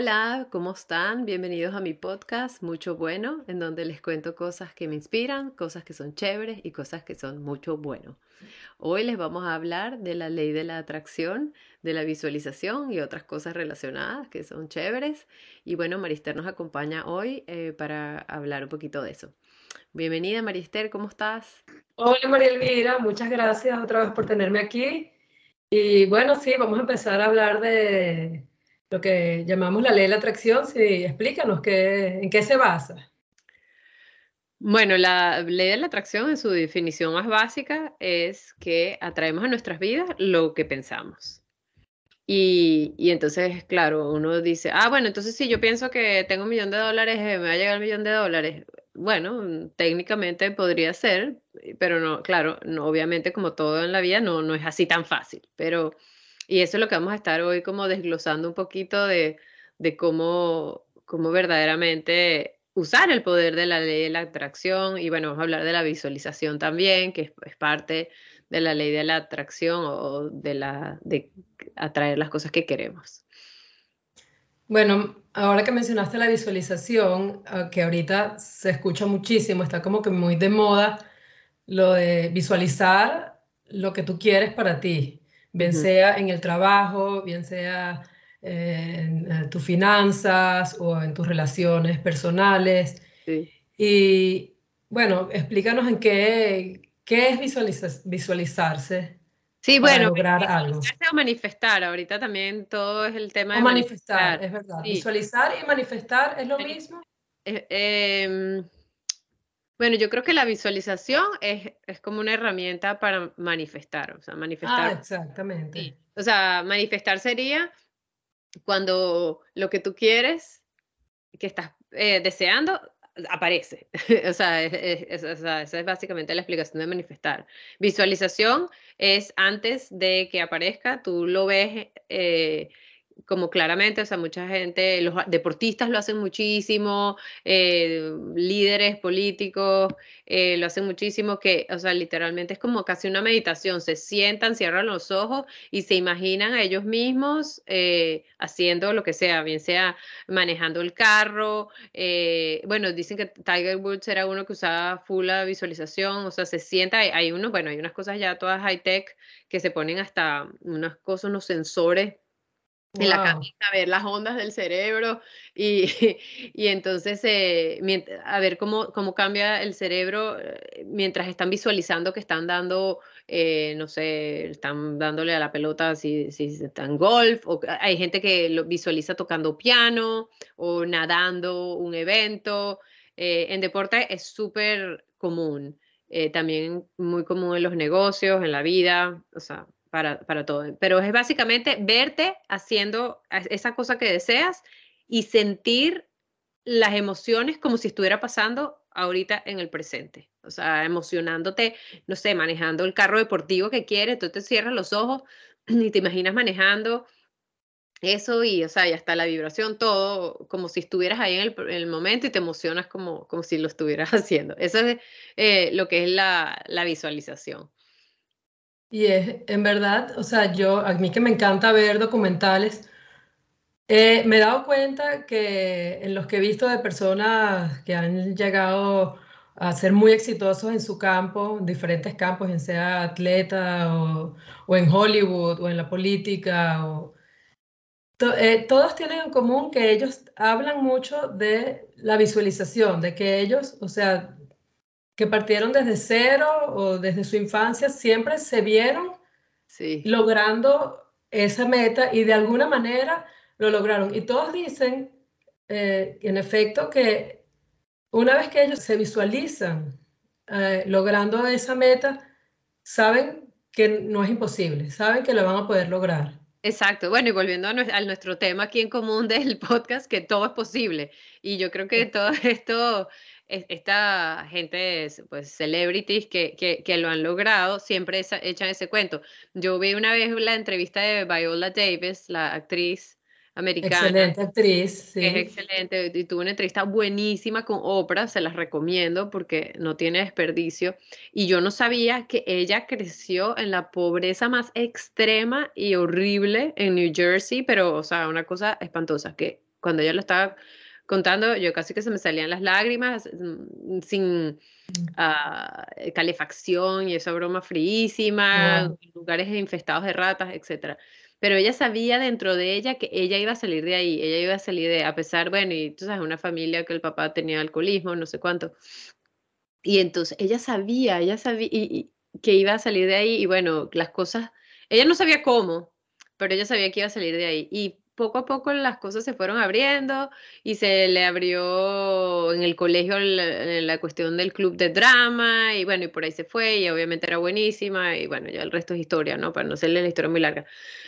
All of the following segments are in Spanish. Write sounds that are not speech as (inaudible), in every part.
Hola, ¿cómo están? Bienvenidos a mi podcast Mucho Bueno, en donde les cuento cosas que me inspiran, cosas que son chéveres y cosas que son mucho bueno. Hoy les vamos a hablar de la ley de la atracción, de la visualización y otras cosas relacionadas que son chéveres. Y bueno, Marister nos acompaña hoy eh, para hablar un poquito de eso. Bienvenida Marister, ¿cómo estás? Hola María Elvira, muchas gracias otra vez por tenerme aquí. Y bueno, sí, vamos a empezar a hablar de lo que llamamos la ley de la atracción. Sí, explícanos qué, en qué se basa. Bueno, la ley de la atracción en su definición más básica es que atraemos a nuestras vidas lo que pensamos. Y, y, entonces, claro, uno dice, ah, bueno, entonces si yo pienso que tengo un millón de dólares, eh, me va a llegar el millón de dólares. Bueno, técnicamente podría ser, pero no, claro, no, obviamente como todo en la vida no, no es así tan fácil. Pero y eso es lo que vamos a estar hoy como desglosando un poquito de, de cómo, cómo verdaderamente usar el poder de la ley de la atracción y bueno, vamos a hablar de la visualización también, que es, parte de la ley de la atracción o de, la, de atraer las cosas que queremos. Bueno, ahora que mencionaste la visualización, ah, que ahorita se escucha muchísimo, está como que muy de moda lo de visualizar lo que tú quieres para ti bien sea en el trabajo, bien sea en, eh, tus finanzas o en tus relaciones personales. Y bueno, explícanos en qué, qué es visualizarse. Sí, bueno, lograr algo. o manifestar, ahorita también todo es el tema de manifestar, es verdad. Visualizar y manifestar es lo mismo. Eh, em, bueno, yo creo que la visualización es, es, como una herramienta para manifestar, o sea, manifestar. Ah, exactamente. O sea, manifestar sería cuando lo que tú quieres, que estás eh, deseando, aparece. (laughs) o, sea, esa es básicamente la explicación de manifestar. Visualización es antes de que aparezca, tú lo ves. Eh, como claramente, o sea, mucha gente, los deportistas lo hacen muchísimo, eh, líderes políticos eh, lo hacen muchísimo, que, o sea, literalmente es como casi una meditación, se sientan, cierran los ojos y se imaginan a ellos mismos eh, haciendo lo que sea, bien sea manejando el carro, bueno, dicen que Tiger Woods era uno que usaba full la visualización, o sea, se sienta, hay, hay bueno, hay unas cosas ya todas high tech que se ponen hasta unas cosas, unos sensores en la cabeza, ver las ondas del cerebro y, (laughs) y entonces eh, a ver cómo, cómo cambia el cerebro eh, mientras están visualizando que están dando, eh, no sé, están dándole a la pelota si, si están golf, o hay gente que lo visualiza tocando piano o nadando un evento. en deporte es súper común, también muy común en los negocios, en la vida, o sea, para, para todo. Pero es básicamente verte haciendo esa cosa que deseas y sentir las emociones como si estuviera pasando ahorita en el presente. O sea, emocionándote, no sé, manejando el carro deportivo que quieres, tú te cierras los ojos y te imaginas manejando eso y, o sea, ya está la vibración, todo como si estuvieras ahí en el, momento y te emocionas como, como si lo estuvieras (laughs) haciendo. Eso es eh, lo que es la, la visualización. Y es, en verdad, o sea, yo, a mí que me encanta ver documentales, eh, me he dado cuenta que en los que he visto de personas que han llegado a ser muy exitosos en su campo, en diferentes campos, en sea atleta o, o en Hollywood o en la política, o, eh, todos tienen en común que ellos hablan mucho de la visualización, de que ellos, o sea, que partieron desde cero o desde su infancia, siempre se vieron logrando esa meta y de alguna manera lo lograron. Y todos dicen, eh, en efecto, que una vez que ellos se visualizan eh, logrando esa meta, saben que no es imposible, saben que lo van a poder lograr. Exacto, bueno, y volviendo a, nuestro tema aquí en común del (laughs) podcast, que todo es posible. Y yo creo que todo esto esta gente, pues celebrities que, que, que, lo han logrado, siempre echan ese cuento. Yo vi una vez la entrevista de Viola Davis, la actriz americana. Excelente actriz, sí. es excelente, y tuvo una entrevista buenísima con Oprah, se las recomiendo porque no tiene desperdicio. Y yo no sabía que ella creció en la pobreza más extrema y horrible en New Jersey, pero, o sea, una cosa espantosa, que cuando ella lo estaba contando, yo casi que se me salían las lágrimas, mm, sin uh, calefacción y esa broma fríísima, lugares infestados de ratas, etcétera. Pero ella sabía dentro de ella que ella iba a salir de ahí, ella iba a salir de, a pesar, bueno, y tú sabes, una familia que el papá tenía alcoholismo, no sé cuánto. Y entonces ella sabía, ella sabía y, que iba a salir de ahí y bueno, las cosas, ella no sabía cómo, pero ella sabía que iba a salir de ahí. Y poco a poco las cosas se fueron abriendo y se le abrió en el colegio la, cuestión del club de drama y bueno, y por ahí se fue y obviamente era buenísima y bueno, ya el resto es historia, ¿no? Para no hacerle la historia muy larga.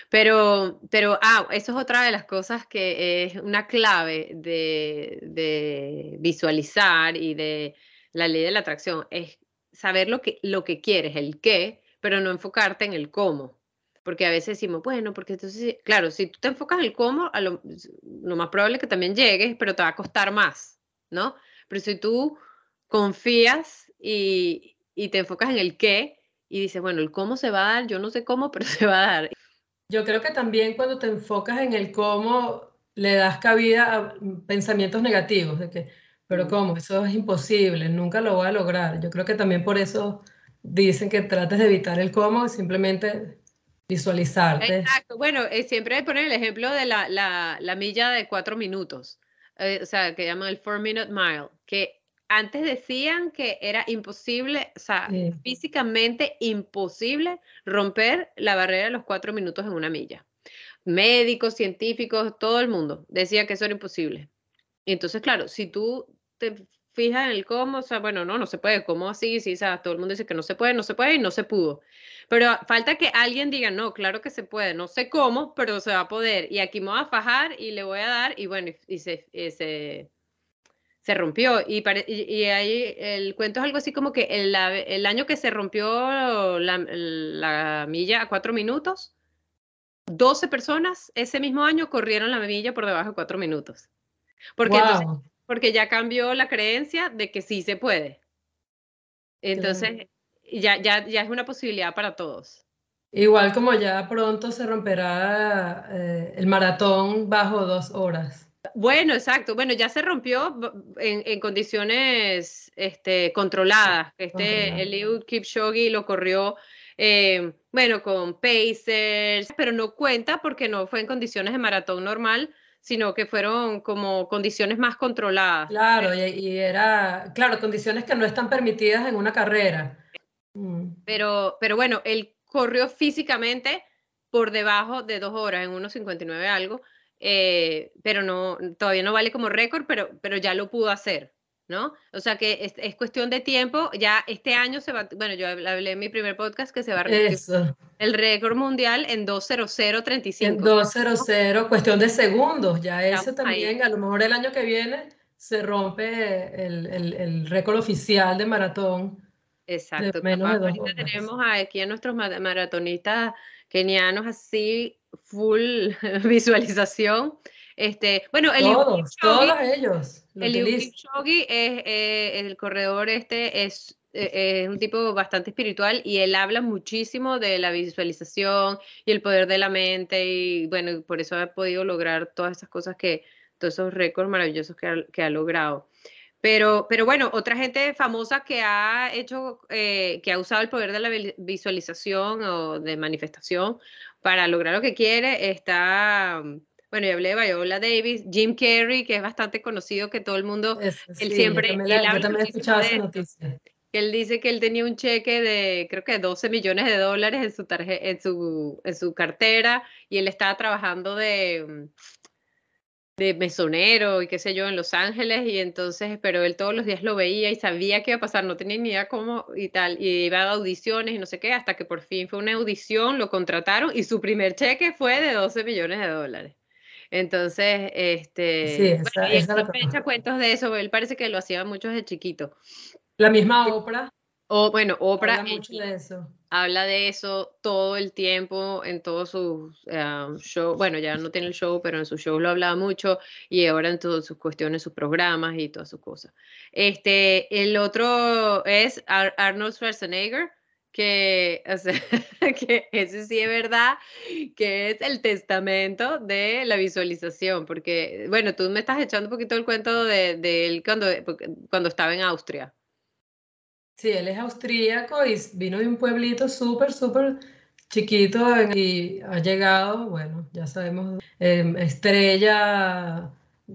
Pero, pero, ah, eso es otra de las cosas que es una clave de, de visualizar y de la ley de la atracción, es saber lo que, lo que quieres, el qué, pero no enfocarte en el cómo. Porque a veces decimos, bueno, porque entonces, claro, si tú te enfocas en el cómo, a lo, más probable es que también llegues, pero te va a costar más, ¿no? Pero si tú confías y, y te enfocas en el qué y dices, bueno, el cómo se va a dar, yo no sé cómo, (laughs) pero se va a dar. Yo creo que también cuando te enfocas en el cómo, le das cabida a pensamientos negativos, de que, pero ¿cómo? Eso es imposible, nunca lo voy a lograr. Yo creo que también por eso dicen que trates de evitar el cómo y simplemente visualizarte. Exacto. Bueno, eh, siempre hay poner el ejemplo de la, la, la milla de cuatro minutos, eh, o sea, que llaman el four minute mile, que antes decían que era imposible, o sea, físicamente imposible romper la barrera de los cuatro minutos en una milla. Médicos, científicos, todo el mundo decía que eso era imposible. Y entonces, claro, si tú te fijas en el cómo, o sea, bueno, no, no se puede, ¿cómo así? Sí, o sea, todo el mundo dice que no se puede, no se puede y no se pudo. Pero falta que alguien diga, no, claro que se puede, no sé cómo, pero se va a poder. Y aquí me voy a fajar y le voy a dar y bueno, y, se, se, se, rompió. Y, y, ahí el cuento es algo así como que el, el año que se rompió la, la milla a cuatro minutos, 12 personas ese mismo año corrieron la milla por debajo de cuatro minutos. Porque entonces porque ya cambió la creencia de que sí se puede. Entonces, ya, ya, ya es una posibilidad para todos. Igual como ya pronto se romperá eh, el maratón bajo dos horas. Bueno, exacto. Bueno, ya se rompió en, en condiciones este, controladas. Este, Eliud Kipchoge lo corrió, eh, bueno, con pacers, pero no cuenta porque no fue en condiciones de maratón normal, sino que fueron como condiciones más controladas. Claro, y, era, claro, condiciones que no están permitidas en una carrera. Mm. Pero, pero bueno, él corrió físicamente por debajo de dos horas, en 1.59 algo, eh, pero no, todavía no vale como récord, pero, pero ya lo pudo hacer. ¿no? O sea que es, es, cuestión de tiempo, ya este año se va, bueno, yo hablé en mi primer podcast que se va a repetir el récord mundial en 2.0035. En 2.00, cuestión de segundos, ya eso también, a lo mejor el año que viene se rompe el, el, el récord oficial de maratón. Exacto, menos ahorita tenemos aquí a nuestros maratonistas kenianos así, full (laughs) visualización. Este, bueno, el todos, todos ellos. El Kipchoge es eh, el corredor este es, eh, es un tipo bastante espiritual y él habla muchísimo de la visualización y el poder de la mente y bueno, por eso ha podido lograr todas esas cosas que, todos esos récords maravillosos que ha, que ha logrado. Pero, pero bueno, otra gente famosa que ha hecho, eh, que ha usado el poder de la visualización o de manifestación para lograr lo que quiere está bueno, yo hablé de Viola Davis, Jim Carrey, que es bastante conocido, que todo el mundo, él siempre... Yo también, él también he escuchado esa noticia. Él dice que él tenía un cheque de, creo que 12 millones de dólares en su, en su, en su cartera y él estaba trabajando de, de mesonero y qué sé yo en Los Ángeles y entonces, pero él todos los días lo veía y sabía qué iba a pasar, no tenía ni idea cómo y tal, y iba a audiciones y no sé qué, hasta que por fin fue una audición, lo contrataron y su primer cheque fue de 12 millones de dólares. Entonces, este, sí, bueno, echa cuentos de eso, él parece que lo hacía mucho desde chiquito. La misma Oprah. O, bueno, Oprah habla mucho de eso. Habla de eso todo el tiempo en todos sus uh, shows. Bueno, ya no tiene el show, pero en su show lo hablaba mucho y ahora en todas sus cuestiones, sus programas y todas sus cosas. Este, el otro es Arnold Schwarzenegger, que, o sea, (laughs) que ese sí es verdad, que es el testamento de la visualización, porque, bueno, tú me estás echando un poquito el cuento de, de él cuando, cuando estaba en Austria. Sí, él es austríaco y vino de un pueblito súper, súper chiquito y ha llegado, bueno, ya sabemos, em, estrella.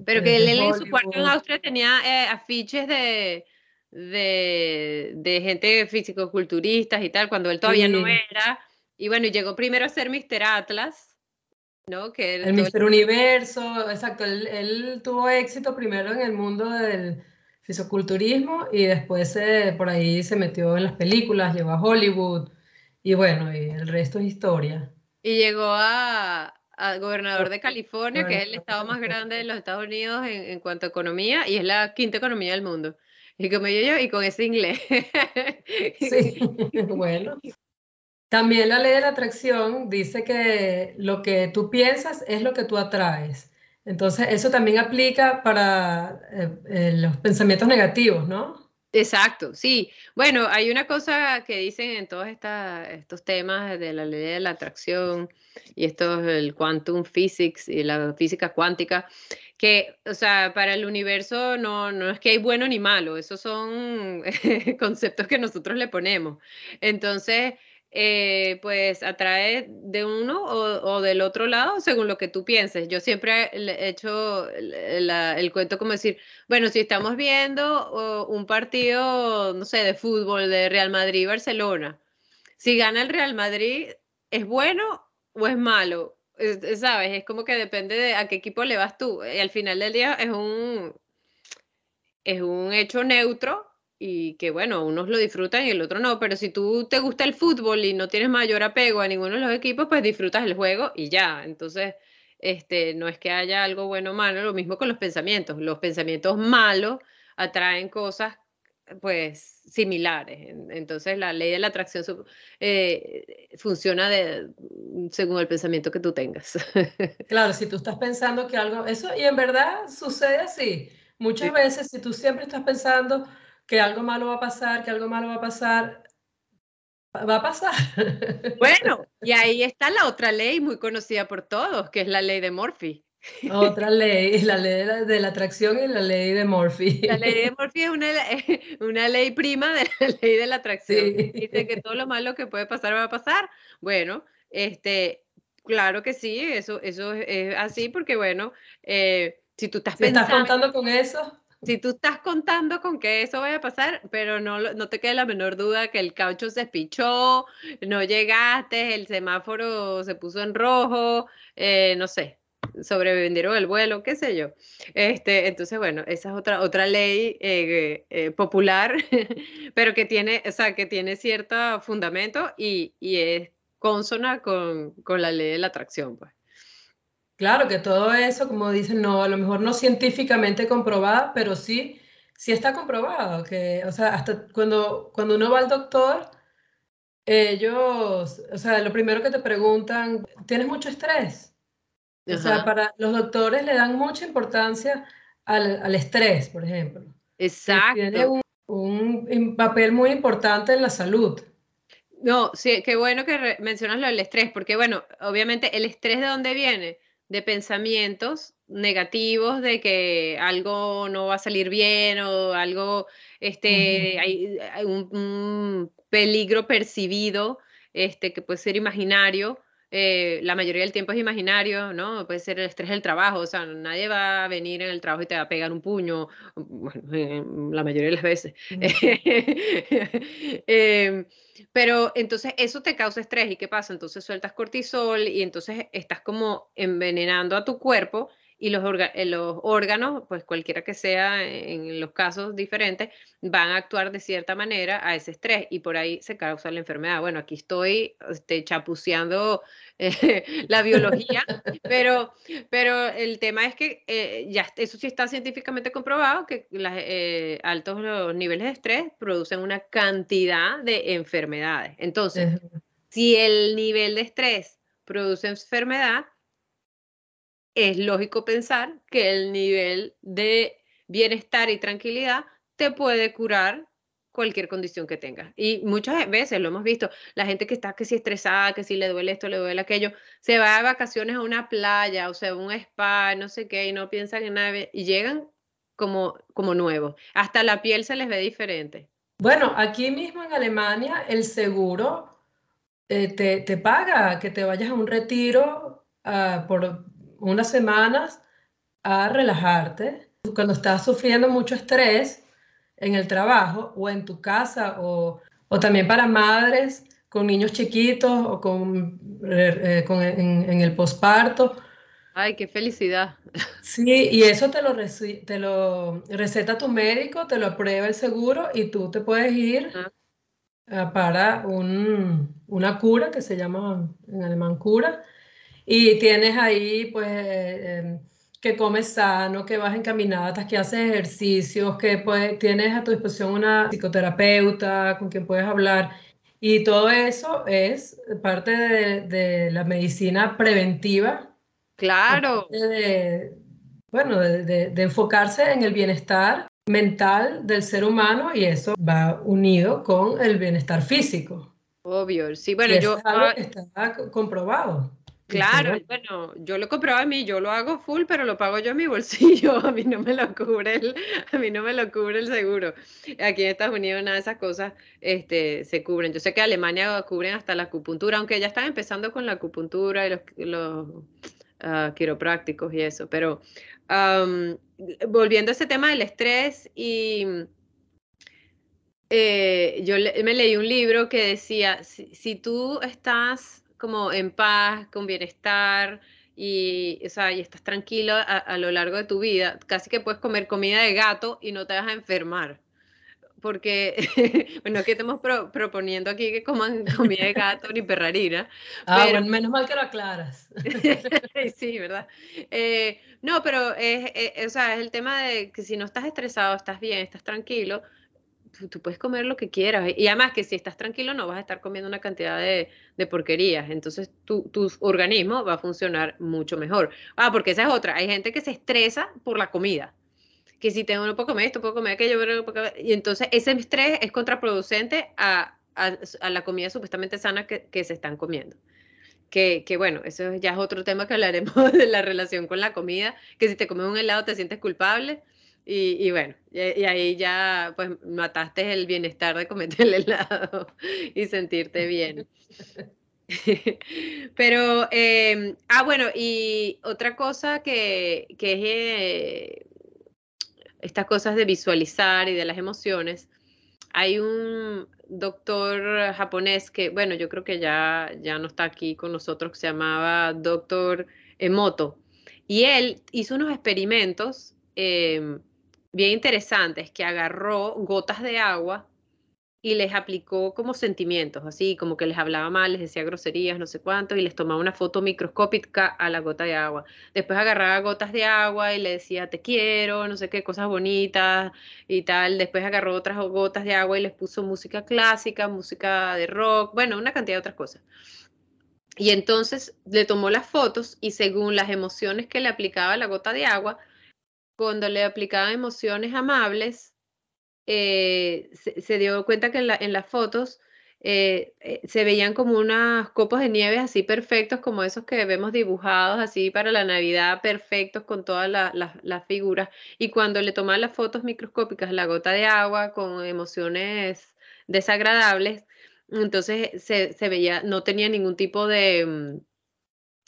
Pero que él en su cuarto en Austria tenía eh, afiches de, de, de gente físico-culturistas y tal, cuando él todavía no era. Y bueno, llegó primero a ser Mr. Atlas, ¿no? Que el Mr. Universo, exacto, él, él, tuvo éxito primero en el mundo del fisiculturismo y después eh, por ahí se metió en las películas, llegó a Hollywood y bueno, y el resto es historia. Y llegó a, gobernador de California, que es el estado más grande de los Estados Unidos en, en, cuanto a economía y es la quinta economía del mundo. Y como yo, yo y con ese inglés. (laughs) sí, (laughs) bueno. También la ley de la atracción dice que lo que tú piensas es lo que tú atraes. Entonces, eso también aplica para eh, eh, los pensamientos negativos, ¿no? Exacto, sí. Bueno, hay una cosa que dicen en todos estos temas de la ley de la atracción y esto es el quantum physics y la física cuántica, que, o sea, para el universo no, no es que hay bueno ni malo, esos son (laughs) conceptos que nosotros le ponemos. Entonces, eh, pues atrae de uno o, del otro lado según lo que tú pienses. Yo siempre he hecho el cuento como decir, bueno, si estamos viendo un partido, no sé, de fútbol de Real Madrid-Barcelona, si gana el Real Madrid, ¿es bueno o es malo? ¿Sabes? Es como que depende de a qué equipo le vas tú. Y al final del día es un, es un hecho neutro y que bueno, unos lo disfrutan y el otro no, pero si tú te gusta el fútbol y no tienes mayor apego a ninguno de los equipos, pues disfrutas el juego y ya. Entonces, este, no es que haya algo bueno o malo, lo mismo con los pensamientos. Los pensamientos malos atraen cosas pues similares. Entonces la ley de la atracción eh, funciona de, según el pensamiento que tú tengas. (laughs) Claro, si tú estás pensando que algo, eso, y en verdad sucede así. Muchas veces, si tú siempre estás pensando, que algo malo va a pasar, que algo malo va a pasar, va a pasar. (laughs) Bueno, y ahí está la otra ley muy conocida por todos, que es la ley de Murphy. Otra (laughs) ley, la ley de la, atracción y la ley de Murphy. La ley de Murphy es una, (laughs) una ley prima de la ley de la atracción. Dice que todo lo malo que puede pasar va a pasar. Bueno, este, claro que sí, eso, eso es así porque, bueno, eh, si tú estás pensando... ¿Estás contando con eso? Si tú estás contando con que eso vaya a pasar, pero no, no te quede la menor duda que el caucho se espichó, no llegaste, el semáforo se puso en rojo, eh, no sé, sobrevivieron el vuelo, qué sé yo. Este, entonces, bueno, esa es otra, otra ley eh, eh, popular, (laughs) pero que tiene, o sea, que tiene cierto fundamento y, y es consona con, con la ley de la atracción, pues. Claro que todo eso, como dicen, no, a lo mejor no científicamente comprobado, pero sí, sí está comprobado, que, o sea, hasta cuando, cuando uno va al doctor, ellos, o sea, lo primero que te preguntan, ¿tienes mucho estrés? O sea, para los doctores le dan mucha importancia al, al estrés, por ejemplo. Exacto. Tiene un, un, papel muy importante en la salud. No, sí, qué bueno que mencionas lo del estrés, porque bueno, obviamente el estrés de dónde viene? De pensamientos negativos de que algo no va a salir bien o algo, este, hay, un, peligro percibido, este, que puede ser imaginario, eh, la mayoría del tiempo es imaginario, ¿no? Puede ser el estrés del trabajo, o sea, nadie va a venir en el trabajo y te va a pegar un puño, bueno, (laughs) la mayoría de las veces. (laughs) Em, pero entonces eso te causa estrés y ¿qué pasa? Entonces sueltas cortisol y entonces estás como envenenando a tu cuerpo y los, eh, los órganos, pues cualquiera que sea en los casos diferentes, van a actuar de cierta manera a ese estrés y por ahí se causa la enfermedad. Bueno, aquí estoy este, chapuceando eh, (laughs) la biología, (laughs) pero, pero el tema es que eh, ya eso sí está científicamente comprobado que los altos niveles de estrés producen una cantidad de enfermedades. Entonces, si el nivel de estrés produce enfermedad, es lógico pensar que el nivel de bienestar y tranquilidad te puede curar cualquier condición que tengas. Y muchas veces lo hemos visto, la gente que está que si estresada, que si le duele esto, le duele aquello, se va de vacaciones a una playa, o sea, un spa, no sé qué, y no piensan en nada, y llegan como, como nuevos. Hasta la piel se les ve diferente. Bueno, aquí mismo en Alemania el seguro eh, te, te, paga que te vayas a un retiro uh, por unas semanas a relajarte. Cuando estás sufriendo mucho estrés, en el trabajo o en tu casa o, o también para madres con niños chiquitos o con, eh, con en, en, el posparto. Ay, qué felicidad. Sí, y eso te lo, te lo receta tu médico, te lo aprueba el seguro y tú te puedes ir uh, para un, una cura que se llama en alemán cura y tienes ahí pues... Eh, que comes sano, que vas encaminadas, que haces ejercicios, que tienes a tu disposición una psicoterapeuta con quien puedes hablar. Y todo eso es parte de, la medicina preventiva. Claro. bueno, de, enfocarse en el bienestar mental del ser humano y eso va unido con el bienestar físico. Obvio, sí, bueno, yo... Es algo que está comprobado. Claro, bueno, yo lo comprado a mí, yo lo hago full, pero lo pago yo a mi bolsillo, (laughs) a mí no me lo cubre el, a mí no me lo cubre el seguro. Aquí en Estados Unidos nada de esas cosas este, se cubren. Yo sé que Alemania cubren hasta la acupuntura, aunque ya están empezando con la acupuntura y los, los uh, quiroprácticos y eso, pero volviendo a ese tema del estrés y eh, yo me leí un libro que decía, si tú estás como en paz, con bienestar y, o sea, y estás tranquilo a, lo largo de tu vida, casi que puedes comer comida de gato y no te vas a enfermar. Porque, (laughs) bueno, que estamos proponiendo aquí que coman (laughs) comida de gato ni perrarina. Ah, pero... bueno, menos mal que lo aclaras. (laughs) sí, ¿verdad? Eh, no, pero es, es, o sea, es el tema de que si no estás estresado, estás bien, estás tranquilo, tú, puedes comer lo que quieras. Y además que si estás tranquilo no vas a estar comiendo una cantidad de, de porquerías. Entonces tu, tu, organismo va a funcionar mucho mejor. Ah, porque esa es otra. Hay gente que se estresa por la comida. Que si tengo, no puedo comer esto, puedo comer aquello. Y entonces ese estrés es contraproducente a, a, a la comida supuestamente sana que, que se están comiendo. Que, que, bueno, eso ya es otro tema que hablaremos (laughs) de la relación con la comida, que si te comes un helado te sientes culpable, y, bueno, y, ahí ya pues mataste el bienestar de cometer el helado (laughs) y sentirte bien. (laughs) (laughs) Pero, em, ah, bueno, y otra cosa que, que es eh, estas cosas de visualizar y de las emociones, hay un doctor japonés que, bueno, yo creo que ya, ya no está aquí con nosotros, que se llamaba doctor Emoto, y él hizo unos experimentos eh, bien interesantes que agarró gotas de agua y les aplicó como sentimientos, así como que les hablaba mal, les decía groserías, no sé cuánto, y les tomaba una foto microscópica a la gota de agua. Después agarraba gotas de agua y le decía te quiero, no sé qué, cosas bonitas y tal. Después agarró otras gotas de agua y les puso música clásica, música de rock, bueno, una cantidad de otras cosas. Y entonces le tomó las fotos y según las emociones que le aplicaba la gota de agua, cuando le aplicaba emociones amables, eh, se, dio cuenta que en, las fotos eh, eh, se veían como unas copos de nieve así perfectos, como esos que vemos dibujados así para la Navidad, perfectos con todas las figuras. Y cuando le tomaban las fotos microscópicas, la gota de agua con emociones desagradables, entonces se, se veía, no tenía ningún tipo de mm,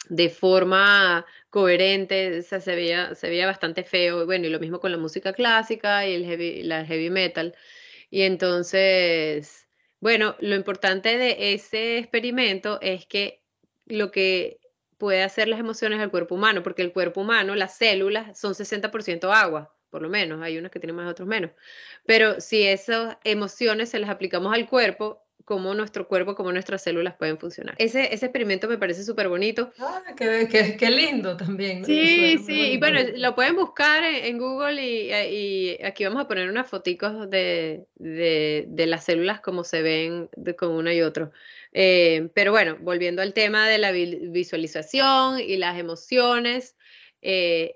de forma coherente, se, veía, se veía bastante feo. Bueno, y lo mismo con la música clásica y el heavy, la heavy metal. Y entonces, bueno, lo importante de ese experimento es que lo que puede hacer las emociones al cuerpo humano, porque el cuerpo humano, las células, son 60% agua, por lo menos, hay unas que tienen más, otros menos. Pero si esas emociones se las aplicamos al cuerpo, cómo nuestro cuerpo, cómo nuestras células pueden funcionar. Ese, ese experimento me parece súper bonito. Ah, qué, qué, qué, lindo también. Sí, sí, y bueno, lo pueden buscar en, Google y, y, aquí vamos a poner unas fotos de, de, de, las células como se ven con uno y otro. Eh, pero bueno, volviendo al tema de la visualización y las emociones, eh,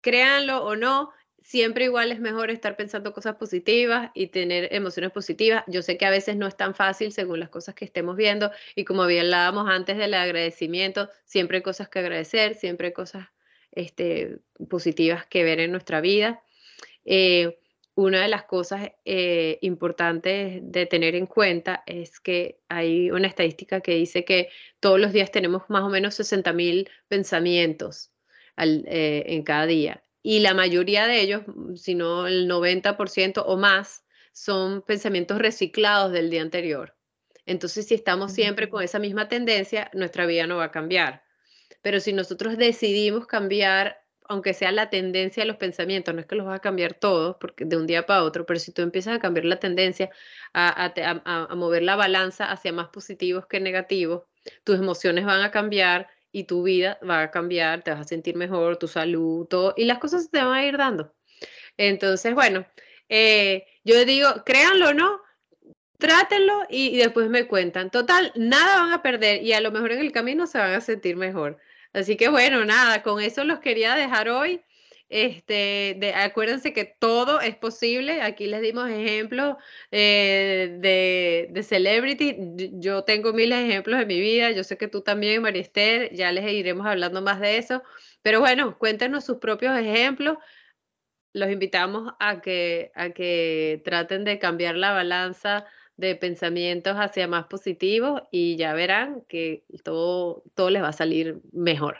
créanlo o no, siempre igual es mejor estar pensando cosas positivas y tener emociones positivas. Yo sé que a veces no es tan fácil según las cosas que estemos viendo y como hablábamos antes del agradecimiento, siempre hay cosas que agradecer, siempre hay cosas este, positivas que ver en nuestra vida. Eh, una de las cosas eh, importantes de tener en cuenta es que hay una estadística que dice que todos los días tenemos más o menos 60 mil pensamientos eh, en cada día. Y la mayoría de ellos, si no el 90% o más, son pensamientos reciclados del día anterior. Entonces, si estamos siempre con esa misma tendencia, nuestra vida no va a cambiar. Pero si nosotros decidimos cambiar, aunque sea la tendencia de los pensamientos, no es que los vas a cambiar todos porque de un día para otro, pero si tú empiezas a cambiar la tendencia, a, a mover la balanza hacia más positivos que negativos, tus emociones van a cambiar y tu vida va a cambiar, te vas a sentir mejor, tu salud, todo, y las cosas te van a ir dando. Entonces, bueno, eh, yo digo, créanlo o no, trátenlo y, después me cuentan. Total, nada van a perder y a lo mejor en el camino se van a sentir mejor. Así que bueno, nada, con eso los quería dejar hoy. Este, de, acuérdense que todo es posible. Aquí les dimos ejemplos eh, de, de, celebrity. Yo tengo miles de ejemplos en mi vida. Yo sé que tú también, Marister. Ya les iremos hablando más de eso. Pero bueno, cuéntenos sus propios ejemplos. Los invitamos a que, a que traten de cambiar la balanza de pensamientos hacia más positivos y ya verán que todo, todo les va a salir mejor.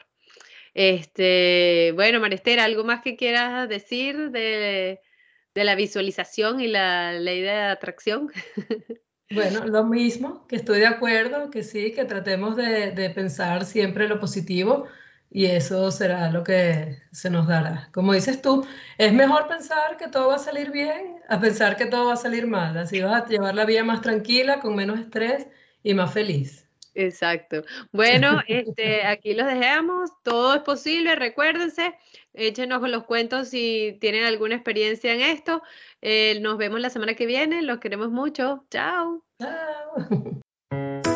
Este, bueno, Maristera, ¿algo más que quieras decir de, la visualización y la ley de atracción? (laughs) Bueno, lo mismo, que estoy de acuerdo, que sí, que tratemos de, de, pensar siempre lo positivo y eso será lo que se nos dará. Como dices tú, es mejor pensar que todo va a salir bien a pensar que todo va a salir mal. Así vas a llevar la vida más tranquila, con menos estrés y más feliz. Exacto. (laughs) Bueno, este, aquí los dejamos. Todo es posible. Recuérdense, échenos los cuentos si tienen alguna experiencia en esto. Eh, nos vemos la semana que viene. Los queremos mucho. Chao. Chao. (laughs)